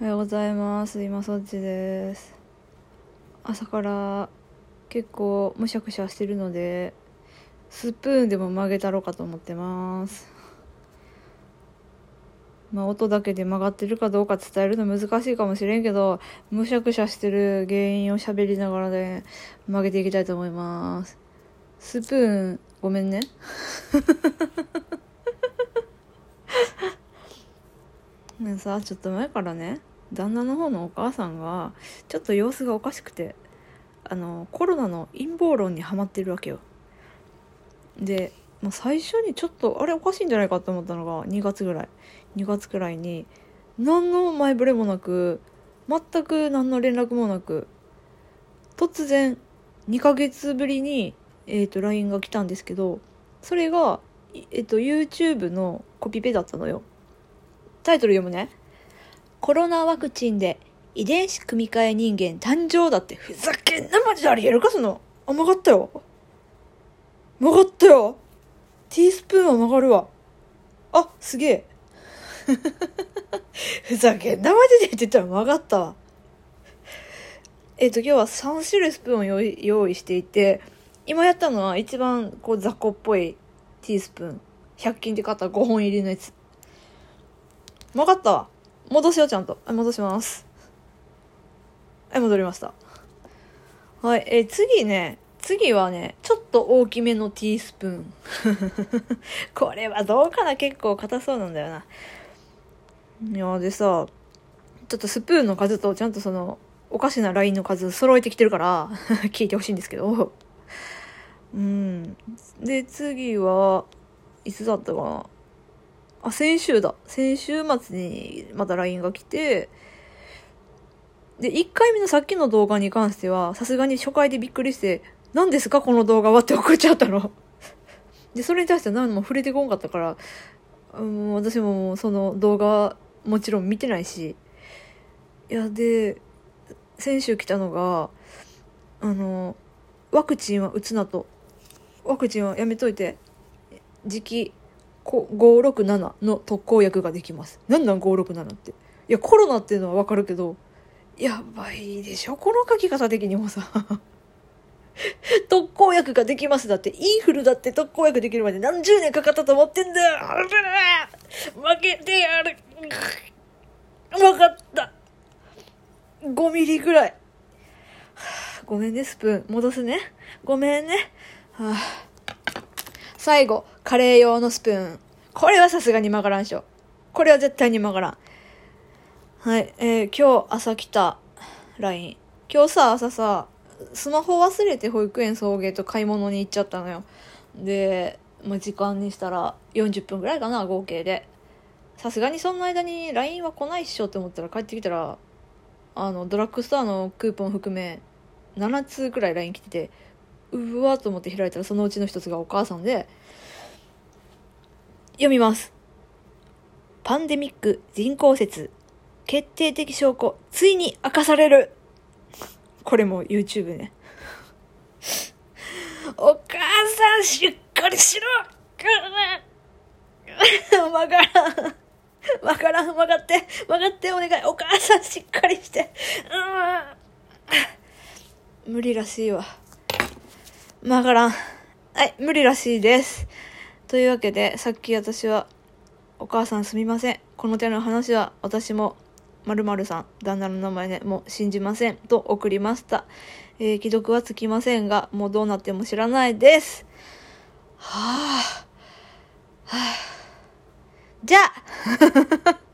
おはようございます。今そっちです。朝から結構むしゃくしゃしてるのでスプーンでも曲げたろうかと思ってます。まあ音だけで曲がってるかどうか伝えるの難しいかもしれんけどむしゃくしゃしてる原因を喋りながらで曲げていきたいと思います。スプーンごめんね。ねさちょっと前からね旦那の方のお母さんがちょっと様子がおかしくてあのコロナの陰謀論にはまってるわけよ。で、まあ、最初にちょっとあれおかしいんじゃないかと思ったのが2月ぐらい。2月くらいに何の前触れもなく全く何の連絡もなく突然2ヶ月ぶりに、えーと、LINE が来たんですけどそれが、えーと YouTube のコピペだったのよ。タイトル読むね。コロナワクチンで遺伝子組み換え人間誕生だって、ふざけんなマジでありえるかその。あ、曲がったよ。曲がったよ。ティースプーンは曲がるわ。あ、すげえ。ふざけんなマジでって言ったら曲がったわ。えっ、と、今日は3種類スプーンを用意用意していて、今やったのは一番こう雑魚っぽいティースプーン。100均で買った5本入りのやつ。分かったわ。戻しよう、ちゃんと。はい、戻します。はい、戻りました。はい、え、次ね、次はね、ちょっと大きめのティースプーン。これはどうかな？結構硬そうなんだよな。いや、でさ、ちょっとスプーンの数とちゃんとその、おかしなラインの数揃えてきてるから 聞いてほしいんですけど。うん。で、次は、いつだったかな？あ、先週だ。先週末にまた LINE が来て、で、1回目のさっきの動画に関しては、さすがに初回でびっくりして、何ですかこの動画はって送っちゃったの。で、それに対して何も触れてこんかったから、うん、私もその動画もちろん見てないし、いや、で、先週来たのが、あの、ワクチンは打つなと。ワクチンはやめといて、時期567の特効薬ができます。なんなん567って。いや、コロナっていうのはわかるけど、やばいでしょ？この書き方的にもさ。特効薬ができますだって、インフルだって特効薬できるまで何十年かかったと思ってんだよ負けてやるわかった5ミリぐらい。ごめんね、スプーン。戻すね。ごめんね。はあ最後、カレー用のスプーン。これはさすがに曲がらんしょ。これは絶対に曲がらん。はい、えー、今日朝来た LINE。今日さ、朝さ、スマホ忘れて保育園送迎と買い物に行っちゃったのよ。で、まあ、時間にしたら40分ぐらいかな、合計で。さすがにその間に LINE は来ないっしょって思ったら帰ってきたら、あの、ドラッグストアのクーポン含め、7通くらい LINE 来てて、うわと思って開いたらそのうちの一つがお母さんで、読みます。パンデミック人工説、決定的証拠、ついに明かされる。これも YouTube ね。お母さんしっかりしろわからん。わからん。わかって。わかって。お願い。お母さんしっかりして。うん。無理らしいわ。わからん。はい、無理らしいです。というわけで、さっき私は、お母さんすみません。この手の話は私も、〇〇さん、旦那の名前ね、もう信じません。と送りました。えー、既読はつきませんが、もうどうなっても知らないです。はぁ、はぁ、じゃあ